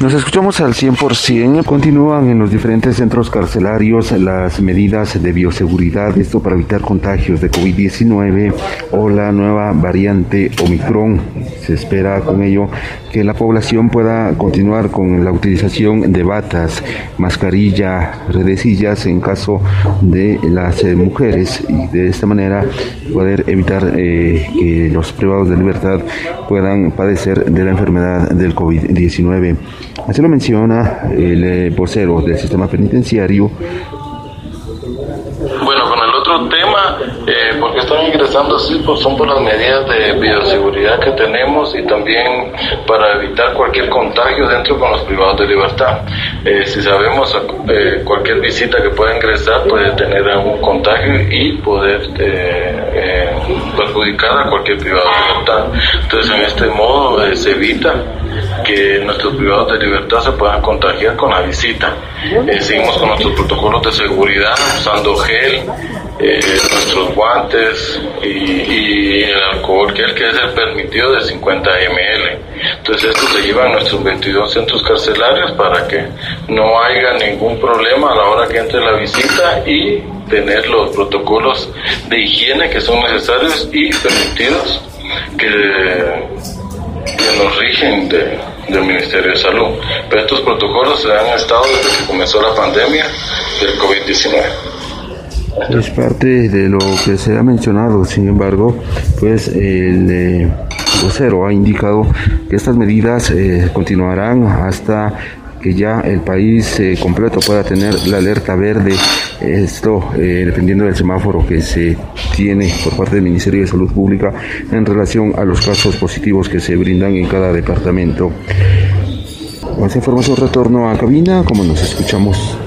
Nos escuchamos al 100%. Continúan en los diferentes centros carcelarios las medidas de bioseguridad, esto para evitar contagios de COVID-19 o la nueva variante Omicron. Se espera con ello que la población pueda continuar con la utilización de batas, mascarilla, redecillas en caso de las eh, mujeres y de esta manera poder evitar eh, que los privados de libertad puedan padecer de la enfermedad del COVID-19. Así lo menciona el eh, vocero del sistema penitenciario. Bueno, con el otro tema, eh, porque están ingresando así, pues son por las medidas de bioseguridad que tenemos y también para evitar cualquier contagio dentro con los privados de libertad. Eh, si sabemos eh, cualquier visita que pueda ingresar puede tener algún contagio y poder perjudicar a cualquier privado de libertad. Entonces, en este modo se evita que nuestros privados de libertad se puedan contagiar con la visita. Eh, seguimos con nuestros protocolos de seguridad, usando gel, eh, nuestros guantes y, el alcohol que es que es el permitido de 50 ml. Entonces esto se lleva a nuestros 22 centros carcelarios para que no haya ningún problema a la hora que entre la visita y tener los protocolos de higiene que son necesarios y permitidos que que nos rigen del Ministerio de Salud. Pero estos protocolos se han estado desde que comenzó la pandemia del COVID-19. Es parte de lo que se ha mencionado, sin embargo, pues el eh, vocero ha indicado que estas medidas eh, continuarán hasta que ya el país eh, completo pueda tener la alerta verde, esto dependiendo del semáforo que se tiene por parte del Ministerio de Salud Pública en relación a los casos positivos que se brindan en cada departamento. Más información retorno a cabina, como nos escuchamos.